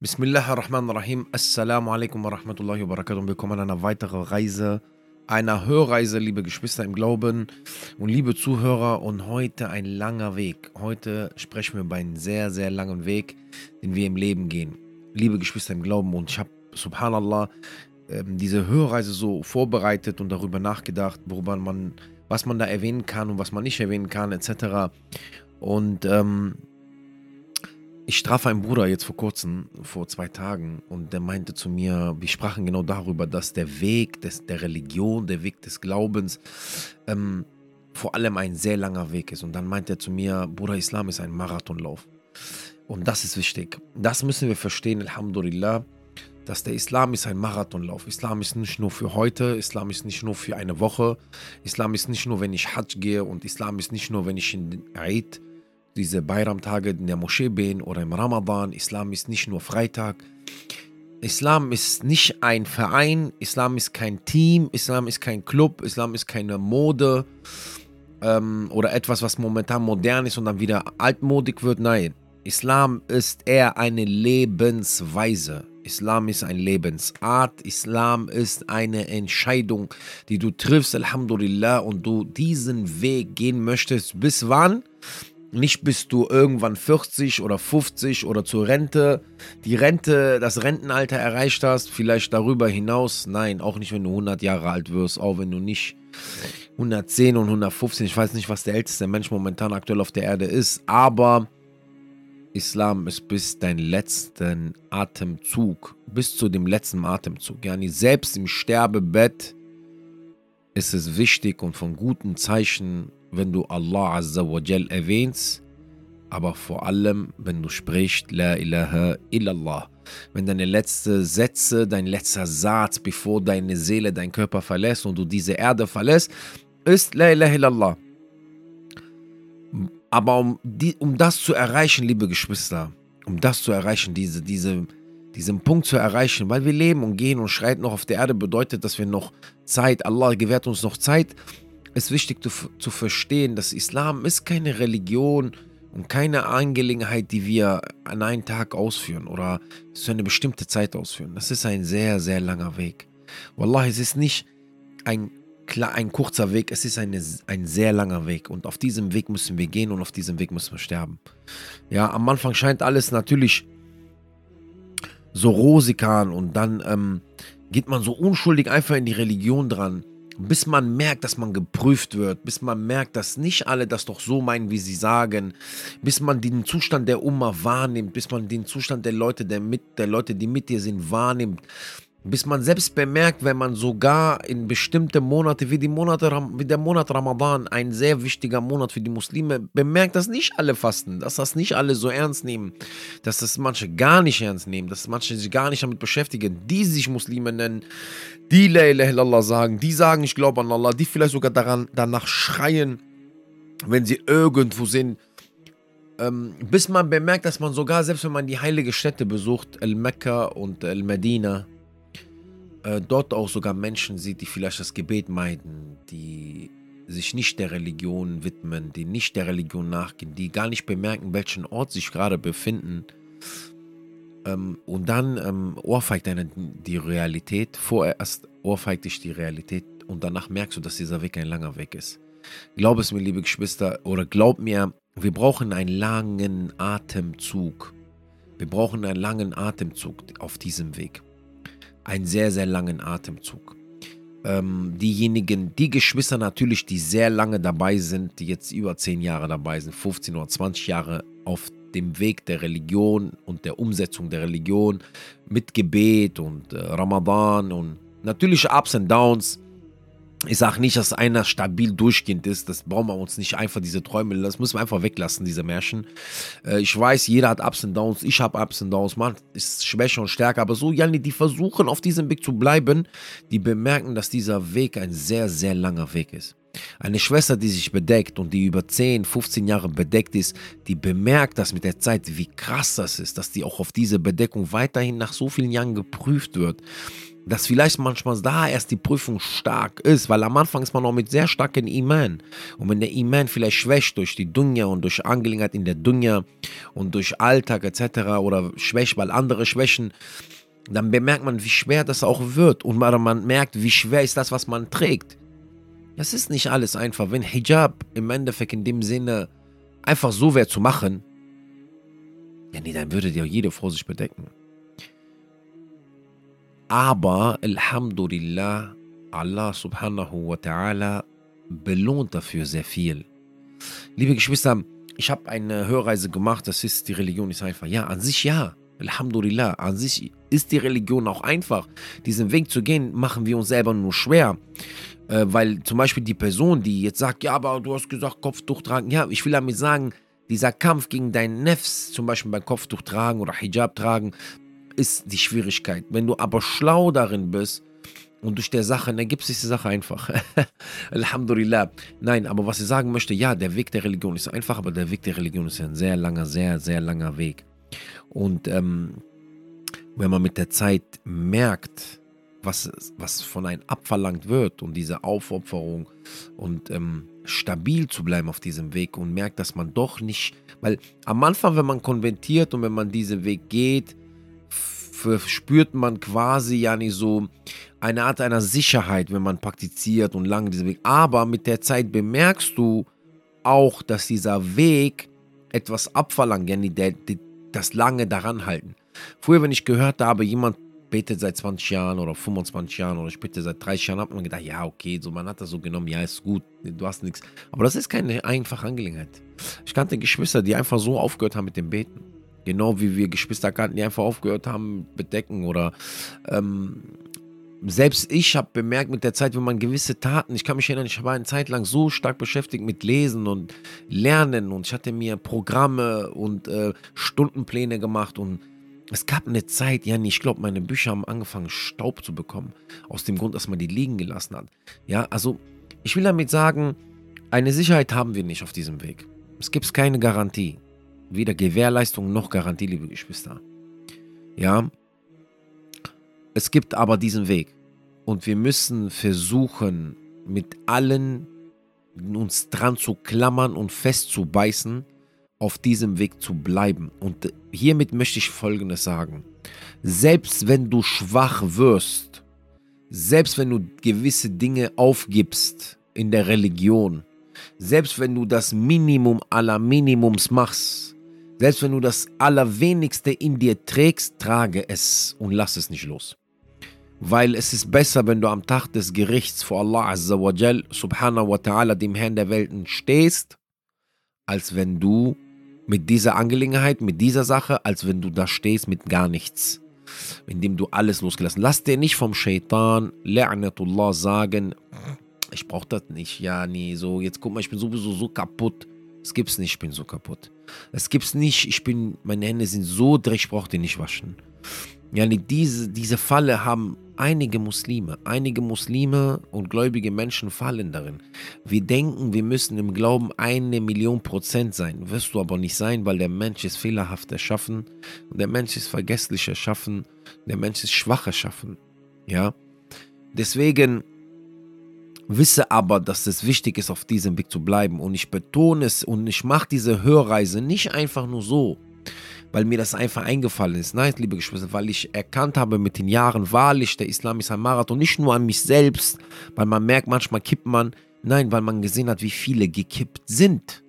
Bismillahirrahmanirrahim. Assalamu alaikum wa rahmatullahi wa barakatuh. Willkommen an einer weiteren Reise, einer Hörreise, liebe Geschwister im Glauben und liebe Zuhörer. Und heute ein langer Weg. Heute sprechen wir über einen sehr, sehr langen Weg, den wir im Leben gehen. Liebe Geschwister im Glauben. Und ich habe, subhanallah, ähm, diese Hörreise so vorbereitet und darüber nachgedacht, worüber man, was man da erwähnen kann und was man nicht erwähnen kann, etc. Und ähm, ich traf einen Bruder jetzt vor kurzem, vor zwei Tagen, und der meinte zu mir, wir sprachen genau darüber, dass der Weg des, der Religion, der Weg des Glaubens ähm, vor allem ein sehr langer Weg ist. Und dann meinte er zu mir, Bruder, Islam ist ein Marathonlauf. Und das ist wichtig. Das müssen wir verstehen, Alhamdulillah, dass der Islam ist ein Marathonlauf. Islam ist nicht nur für heute, Islam ist nicht nur für eine Woche, Islam ist nicht nur, wenn ich Hajj gehe und Islam ist nicht nur, wenn ich in den Eid diese Bayram-Tage in der Moschee bin oder im Ramadan. Islam ist nicht nur Freitag. Islam ist nicht ein Verein, Islam ist kein Team, Islam ist kein Club, Islam ist keine Mode ähm, oder etwas, was momentan modern ist und dann wieder altmodig wird. Nein, Islam ist eher eine Lebensweise. Islam ist eine Lebensart. Islam ist eine Entscheidung, die du triffst, Alhamdulillah, und du diesen Weg gehen möchtest. Bis wann? Nicht bis du irgendwann 40 oder 50 oder zur Rente, die Rente, das Rentenalter erreicht hast, vielleicht darüber hinaus. Nein, auch nicht, wenn du 100 Jahre alt wirst, auch wenn du nicht 110 und 115, ich weiß nicht, was der älteste Mensch momentan aktuell auf der Erde ist, aber Islam ist bis dein letzten Atemzug, bis zu dem letzten Atemzug. Ja, selbst im Sterbebett ist es wichtig und von guten Zeichen wenn du Allah Azza wa Jal erwähnst, aber vor allem, wenn du sprichst, La ilaha illallah. Wenn deine letzten Sätze, dein letzter Satz, bevor deine Seele deinen Körper verlässt und du diese Erde verlässt, ist La ilaha illallah. Aber um, die, um das zu erreichen, liebe Geschwister, um das zu erreichen, diese, diese, diesen Punkt zu erreichen, weil wir leben und gehen und schreiten noch auf der Erde, bedeutet, dass wir noch Zeit, Allah gewährt uns noch Zeit, ist wichtig zu, zu verstehen, dass Islam ist keine Religion und keine Angelegenheit, die wir an einem Tag ausführen oder zu einer bestimmten Zeit ausführen. Das ist ein sehr, sehr langer Weg. Wallah, es ist nicht ein, ein kurzer Weg, es ist eine, ein sehr langer Weg. Und auf diesem Weg müssen wir gehen und auf diesem Weg müssen wir sterben. Ja, am Anfang scheint alles natürlich so rosig an und dann ähm, geht man so unschuldig einfach in die Religion dran bis man merkt, dass man geprüft wird, bis man merkt, dass nicht alle das doch so meinen, wie sie sagen, bis man den Zustand der Umma wahrnimmt, bis man den Zustand der Leute, der, mit, der Leute, die mit dir sind, wahrnimmt, bis man selbst bemerkt, wenn man sogar in bestimmte Monate, wie, die Monate, wie der Monat Ramadan, ein sehr wichtiger Monat für die Muslime, bemerkt, dass nicht alle fasten, dass das nicht alle so ernst nehmen, dass das manche gar nicht ernst nehmen, dass manche sich gar nicht damit beschäftigen, die sich Muslime nennen, die La ilaha illallah sagen, die sagen, ich glaube an Allah, die vielleicht sogar daran, danach schreien, wenn sie irgendwo sind, ähm, bis man bemerkt, dass man sogar, selbst wenn man die heilige Städte besucht, El-Mekka und El-Medina, äh, dort auch sogar Menschen sieht, die vielleicht das Gebet meiden, die sich nicht der Religion widmen, die nicht der Religion nachgehen, die gar nicht bemerken, welchen Ort sich gerade befinden. Ähm, und dann ähm, ohrfeigt einen die Realität, vorerst ohrfeigt dich die Realität und danach merkst du, dass dieser Weg ein langer Weg ist. Glaub es mir, liebe Geschwister, oder glaub mir, wir brauchen einen langen Atemzug. Wir brauchen einen langen Atemzug auf diesem Weg einen sehr, sehr langen Atemzug. Ähm, diejenigen, die Geschwister natürlich, die sehr lange dabei sind, die jetzt über 10 Jahre dabei sind, 15 oder 20 Jahre auf dem Weg der Religion und der Umsetzung der Religion mit Gebet und äh, Ramadan und natürlich Ups und Downs ich sage nicht, dass einer stabil durchgehend ist. Das brauchen wir uns nicht einfach, diese Träume. Das müssen wir einfach weglassen, diese Märchen. Äh, ich weiß, jeder hat Ups und Downs. Ich habe Ups und Downs. Man ist schwächer und stärker. Aber so, Janni, die versuchen, auf diesem Weg zu bleiben, die bemerken, dass dieser Weg ein sehr, sehr langer Weg ist. Eine Schwester, die sich bedeckt und die über 10, 15 Jahre bedeckt ist, die bemerkt das mit der Zeit, wie krass das ist, dass die auch auf diese Bedeckung weiterhin nach so vielen Jahren geprüft wird dass vielleicht manchmal da erst die Prüfung stark ist, weil am Anfang ist man noch mit sehr starken Iman. Und wenn der Iman vielleicht schwächt durch die Dunja und durch Angelegenheit in der Dunja und durch Alltag etc. oder schwächt, weil andere schwächen, dann bemerkt man, wie schwer das auch wird. Und man merkt, wie schwer ist das, was man trägt. Das ist nicht alles einfach. Wenn Hijab im Endeffekt in dem Sinne einfach so wäre zu machen, ja nee, dann würde ja jede sich bedecken. Aber, Alhamdulillah, Allah subhanahu wa ta'ala belohnt dafür sehr viel. Liebe Geschwister, ich habe eine Hörreise gemacht, das ist, die Religion ist einfach. Ja, an sich ja. Alhamdulillah, an sich ist die Religion auch einfach. Diesen Weg zu gehen, machen wir uns selber nur schwer. Äh, weil zum Beispiel die Person, die jetzt sagt, ja, aber du hast gesagt, Kopftuch tragen. Ja, ich will damit sagen, dieser Kampf gegen deinen Nefs, zum Beispiel beim Kopftuch tragen oder Hijab tragen, ist die Schwierigkeit. Wenn du aber schlau darin bist und durch der Sache, dann gibt es die Sache einfach. Alhamdulillah. Nein, aber was ich sagen möchte, ja, der Weg der Religion ist einfach, aber der Weg der Religion ist ein sehr langer, sehr, sehr langer Weg. Und ähm, wenn man mit der Zeit merkt, was, was von einem abverlangt wird und diese Aufopferung und ähm, stabil zu bleiben auf diesem Weg und merkt, dass man doch nicht, weil am Anfang, wenn man konventiert und wenn man diesen Weg geht, spürt man quasi ja nicht so eine Art einer Sicherheit, wenn man praktiziert und lange diesen Weg. Aber mit der Zeit bemerkst du auch, dass dieser Weg etwas abverlangt, ja, der, der, das lange daran halten. Früher, wenn ich gehört habe, jemand betet seit 20 Jahren oder 25 Jahren oder ich bete seit 30 Jahren, hat man gedacht, ja, okay, so man hat das so genommen, ja, ist gut, du hast nichts. Aber das ist keine einfache Angelegenheit. Ich kannte Geschwister, die einfach so aufgehört haben mit dem Beten. Genau wie wir Geschwister kannten, die einfach aufgehört haben, bedecken oder ähm, selbst ich habe bemerkt mit der Zeit, wenn man gewisse Taten, ich kann mich erinnern, ich war eine Zeit lang so stark beschäftigt mit Lesen und Lernen und ich hatte mir Programme und äh, Stundenpläne gemacht und es gab eine Zeit, ja, ich glaube, meine Bücher haben angefangen, Staub zu bekommen. Aus dem Grund, dass man die liegen gelassen hat. Ja, also, ich will damit sagen, eine Sicherheit haben wir nicht auf diesem Weg. Es gibt keine Garantie. Weder Gewährleistung noch Garantie, liebe Geschwister. Ja. Es gibt aber diesen Weg. Und wir müssen versuchen, mit allen uns dran zu klammern und festzubeißen auf diesem Weg zu bleiben. Und hiermit möchte ich Folgendes sagen. Selbst wenn du schwach wirst, selbst wenn du gewisse Dinge aufgibst in der Religion, selbst wenn du das Minimum aller Minimums machst, selbst wenn du das Allerwenigste in dir trägst, trage es und lass es nicht los. Weil es ist besser, wenn du am Tag des Gerichts vor Allah Azza wa Jal, Subhanahu wa Ta'ala, dem Herrn der Welten, stehst, als wenn du mit dieser Angelegenheit, mit dieser Sache, als wenn du da stehst mit gar nichts. Indem du alles losgelassen. Lass dir nicht vom Shaitan, La'natullah, sagen, ich brauch das nicht. Ja, nee, so, jetzt guck mal, ich bin sowieso so kaputt. Es gibt's nicht, ich bin so kaputt. Es gibt's nicht, ich bin, meine Hände sind so dreckig, ich brauch die nicht waschen. Ja, diese, diese Falle haben einige Muslime, einige Muslime und gläubige Menschen fallen darin. Wir denken, wir müssen im Glauben eine Million Prozent sein. Wirst du aber nicht sein, weil der Mensch ist fehlerhaft erschaffen der Mensch ist vergesslich erschaffen, der Mensch ist schwach erschaffen. Ja, deswegen wisse aber, dass es wichtig ist, auf diesem Weg zu bleiben. Und ich betone es und ich mache diese Hörreise nicht einfach nur so, weil mir das einfach eingefallen ist. Nein, liebe Geschwister, weil ich erkannt habe mit den Jahren, wahrlich, der Islam ist ein Marathon, nicht nur an mich selbst, weil man merkt, manchmal kippt man, nein, weil man gesehen hat, wie viele gekippt sind.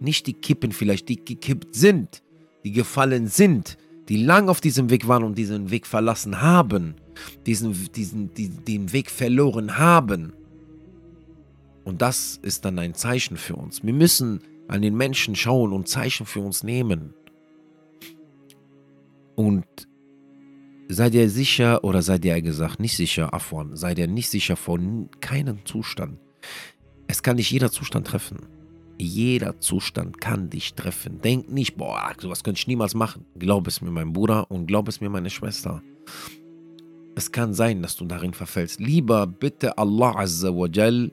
Nicht die kippen vielleicht, die gekippt sind, die gefallen sind, die lang auf diesem Weg waren und diesen Weg verlassen haben, diesen, diesen, die, den Weg verloren haben. Und das ist dann ein Zeichen für uns. Wir müssen an den Menschen schauen und Zeichen für uns nehmen. Und sei dir sicher oder sei dir gesagt nicht sicher, Afwan, sei dir nicht sicher vor keinem Zustand. Es kann dich jeder Zustand treffen. Jeder Zustand kann dich treffen. Denk nicht, boah, sowas könnte ich niemals machen. Glaub es mir, mein Bruder, und glaub es mir, meine Schwester. Es kann sein, dass du darin verfällst. Lieber bitte Allah Azza wa Jal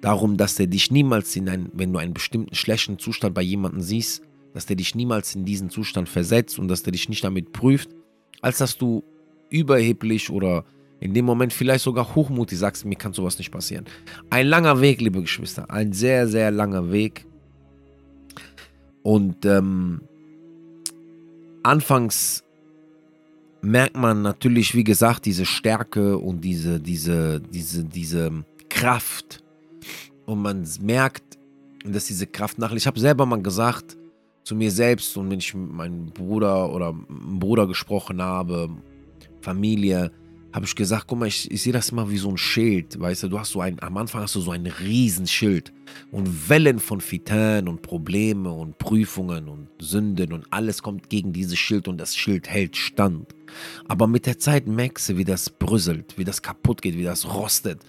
darum, dass er dich niemals in einen, wenn du einen bestimmten schlechten Zustand bei jemandem siehst, dass der dich niemals in diesen Zustand versetzt und dass der dich nicht damit prüft, als dass du überheblich oder In dem Moment vielleicht sogar hochmutig sagst, mir kann sowas nicht passieren. Ein langer Weg, liebe Geschwister. Ein sehr, sehr langer Weg. Und ähm, anfangs merkt man natürlich, wie gesagt, diese Stärke und diese, diese, diese, diese Kraft. Und man merkt, dass diese Kraft nachlässt. Ich habe selber mal gesagt zu mir selbst und wenn ich mit meinem Bruder oder Bruder gesprochen habe, Familie, habe ich gesagt, guck mal, ich, ich sehe das immer wie so ein Schild, weißt du, du hast so ein, am Anfang hast du so ein Riesenschild und Wellen von Fitan und Probleme und Prüfungen und Sünden und alles kommt gegen dieses Schild und das Schild hält stand. Aber mit der Zeit merkst du, wie das brüsselt, wie das kaputt geht, wie das rostet,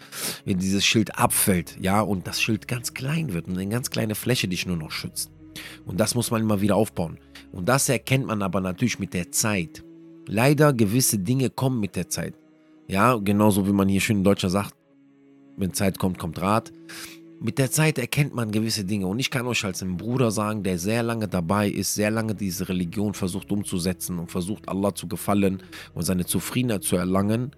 wie dieses Schild abfällt, ja, und das Schild ganz klein wird und eine ganz kleine Fläche dich nur noch schützt. Und das muss man immer wieder aufbauen. Und das erkennt man aber natürlich mit der Zeit. Leider gewisse Dinge kommen mit der Zeit. Ja, genauso wie man hier schön in Deutschland sagt, wenn Zeit kommt, kommt Rat. Mit der Zeit erkennt man gewisse Dinge. Und ich kann euch als ein Bruder sagen, der sehr lange dabei ist, sehr lange diese Religion versucht umzusetzen und versucht, Allah zu gefallen und seine Zufriedenheit zu erlangen,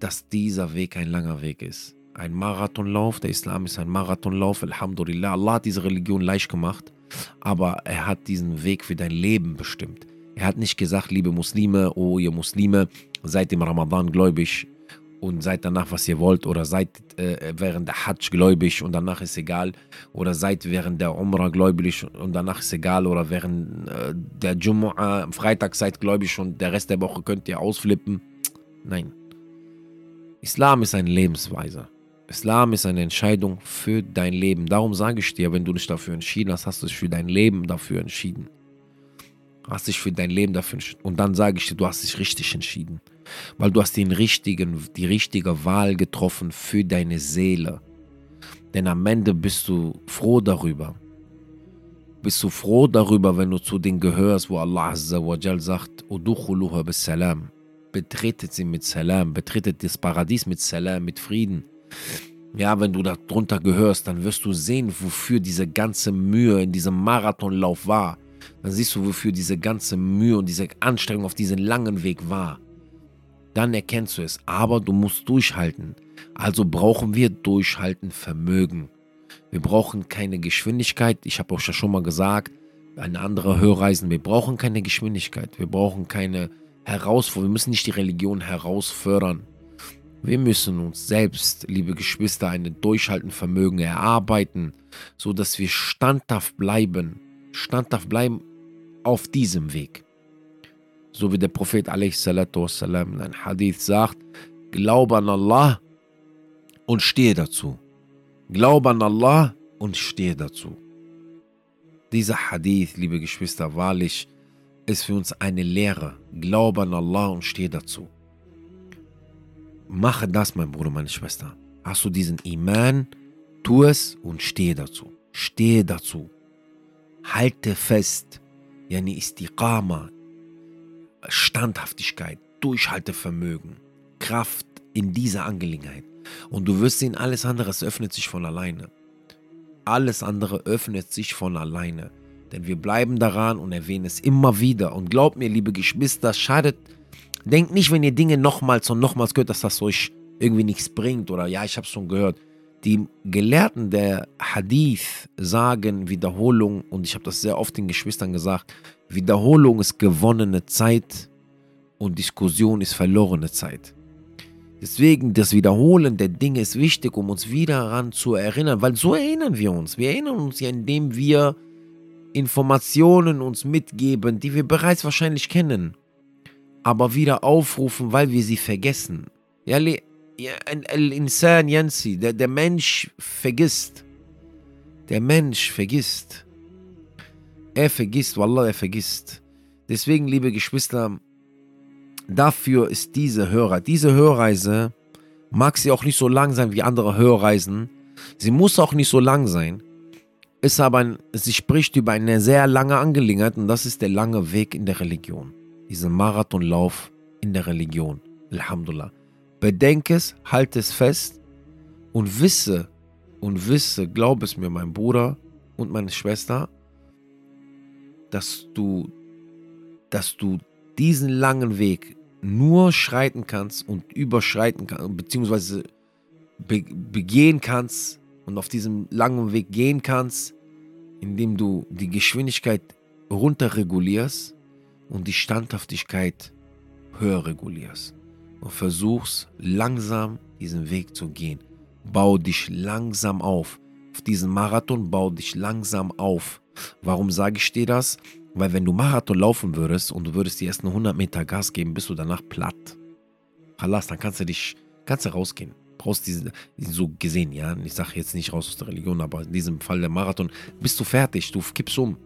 dass dieser Weg ein langer Weg ist. Ein Marathonlauf, der Islam ist ein Marathonlauf, Alhamdulillah. Allah hat diese Religion leicht gemacht, aber er hat diesen Weg für dein Leben bestimmt. Er hat nicht gesagt, liebe Muslime, oh ihr Muslime, seid im Ramadan gläubig und seid danach, was ihr wollt, oder seid äh, während der Hajj gläubig und danach ist egal, oder seid während der Umrah gläubig und danach ist egal, oder während äh, der Jumu'ah am Freitag seid gläubig und der Rest der Woche könnt ihr ausflippen. Nein. Islam ist eine Lebensweise. Islam ist eine Entscheidung für dein Leben. Darum sage ich dir, wenn du dich dafür entschieden hast, hast du dich für dein Leben dafür entschieden. Hast dich für dein Leben dafür entschieden. Und dann sage ich dir, du hast dich richtig entschieden. Weil du hast den richtigen, die richtige Wahl getroffen für deine Seele. Denn am Ende bist du froh darüber. Bist du froh darüber, wenn du zu denen gehörst, wo Allah Azza wa Jal sagt, Salam. Betretet sie mit Salam, betretet das Paradies mit Salam, mit Frieden. Ja, wenn du da drunter gehörst, dann wirst du sehen, wofür diese ganze Mühe in diesem Marathonlauf war. Dann siehst du, wofür diese ganze Mühe und diese Anstrengung auf diesem langen Weg war. Dann erkennst du es. Aber du musst durchhalten. Also brauchen wir durchhalten Vermögen. Wir brauchen keine Geschwindigkeit. Ich habe euch ja schon mal gesagt, eine andere Hörreisen. Wir brauchen keine Geschwindigkeit. Wir brauchen keine Herausforderung. Wir müssen nicht die Religion herausfördern. Wir müssen uns selbst, liebe Geschwister, ein Durchhaltenvermögen erarbeiten, so dass wir standhaft bleiben, standhaft bleiben auf diesem Weg. So wie der Prophet wassalam, in einem Hadith sagt, glaube an Allah und stehe dazu. Glaube an Allah und stehe dazu. Dieser Hadith, liebe Geschwister, wahrlich ist für uns eine Lehre. Glaube an Allah und stehe dazu. Mache das, mein Bruder, meine Schwester. Hast du diesen Iman, tu es und stehe dazu. Stehe dazu. Halte fest. Yani Istiqama, Standhaftigkeit, Durchhaltevermögen, Kraft in dieser Angelegenheit. Und du wirst sehen, alles andere öffnet sich von alleine. Alles andere öffnet sich von alleine. Denn wir bleiben daran und erwähnen es immer wieder. Und glaubt mir, liebe Geschwister, schadet Denkt nicht, wenn ihr Dinge nochmals und nochmals gehört, dass das euch irgendwie nichts bringt oder ja, ich habe es schon gehört. Die Gelehrten der Hadith sagen Wiederholung, und ich habe das sehr oft den Geschwistern gesagt, Wiederholung ist gewonnene Zeit und Diskussion ist verlorene Zeit. Deswegen das Wiederholen der Dinge ist wichtig, um uns wieder daran zu erinnern, weil so erinnern wir uns. Wir erinnern uns ja, indem wir Informationen uns mitgeben, die wir bereits wahrscheinlich kennen aber wieder aufrufen, weil wir sie vergessen. Ja, Al-Insan Yansi, der, der Mensch vergisst. Der Mensch vergisst. Er vergisst, Wallah, er vergisst. Deswegen, liebe Geschwister, dafür ist diese Hörer, diese Hörreise, mag sie auch nicht so lang sein wie andere Hörreisen. Sie muss auch nicht so lang sein. Ist aber, ein, sie spricht über eine sehr lange Angelegenheit und das ist der lange Weg in der Religion diesen Marathonlauf in der Religion. Alhamdulillah. Bedenke es, halte es fest und wisse, und wisse, glaub es mir, mein Bruder und meine Schwester, dass du, dass du diesen langen Weg nur schreiten kannst und überschreiten kannst, beziehungsweise be begehen kannst und auf diesem langen Weg gehen kannst, indem du die Geschwindigkeit runterregulierst und die Standhaftigkeit höher regulierst und versuchst langsam diesen Weg zu gehen. Bau dich langsam auf. Auf diesen Marathon bau dich langsam auf. Warum sage ich dir das? Weil wenn du Marathon laufen würdest und du würdest die ersten 100 Meter Gas geben, bist du danach platt. Verlass, dann kannst du dich, kannst du rausgehen. Brauchst diese, so gesehen, ja. Ich sage jetzt nicht raus aus der Religion, aber in diesem Fall der Marathon, bist du fertig, du kippst um.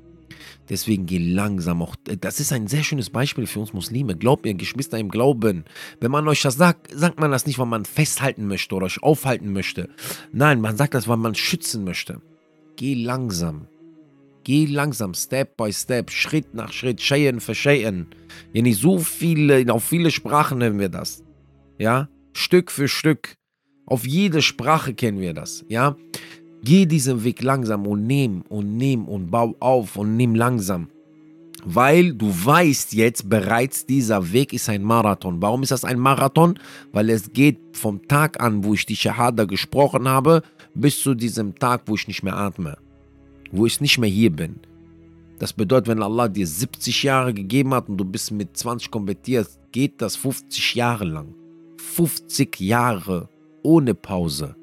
Deswegen geh langsam auch. Das ist ein sehr schönes Beispiel für uns Muslime. Glaubt mir, Geschwister im Glauben. Wenn man euch das sagt, sagt man das nicht, weil man festhalten möchte oder euch aufhalten möchte. Nein, man sagt das, weil man schützen möchte. Geh langsam. Geh langsam, Step by Step, Schritt nach Schritt, Scheien für Scheien. Ja, nicht so viele, auf viele Sprachen nennen wir das. Ja, Stück für Stück. Auf jede Sprache kennen wir das. Ja, geh diesen Weg langsam und nimm und nimm und bau auf und nimm langsam. Weil du weißt jetzt bereits, dieser Weg ist ein Marathon. Warum ist das ein Marathon? Weil es geht vom Tag an, wo ich die Shahada gesprochen habe, bis zu diesem Tag, wo ich nicht mehr atme wo ich nicht mehr hier bin. Das bedeutet, wenn Allah dir 70 Jahre gegeben hat und du bist mit 20 konvertiert, geht das 50 Jahre lang. 50 Jahre ohne Pause.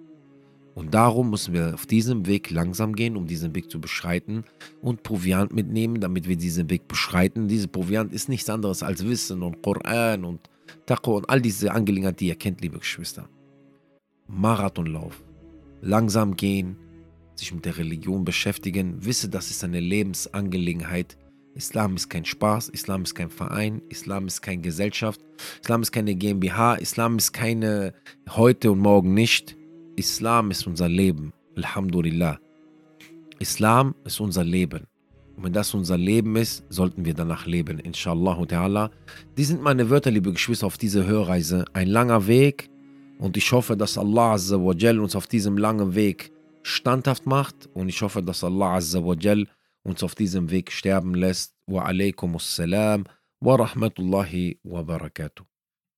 Und darum müssen wir auf diesem Weg langsam gehen, um diesen Weg zu beschreiten und Proviant mitnehmen, damit wir diesen Weg beschreiten. Diese Proviant ist nichts anderes als Wissen und Koran und Taqwa und all diese Angelegenheiten, die ihr kennt, liebe Geschwister. Marathonlauf. Langsam gehen, sich mit der Religion beschäftigen, wisse, das ist eine Lebensangelegenheit. Islam ist kein Spaß, Islam ist kein Verein, Islam ist keine Gesellschaft, Islam ist keine GmbH, Islam ist keine heute und morgen nicht. Islam ist unser Leben. Alhamdulillah. Islam ist unser Leben. Und wenn das unser Leben ist, sollten wir danach leben. Inshallah ta'ala. Die sind meine Wörter, liebe Geschwister, auf dieser Hörreise. Ein langer Weg. Und ich hoffe, dass Allah uns auf diesem langen Weg standhaft macht und ich hoffe, dass Allah uns auf diesem Weg sterben lässt. Wa alaikum assalam wa rahmatullahi wa barakatuh.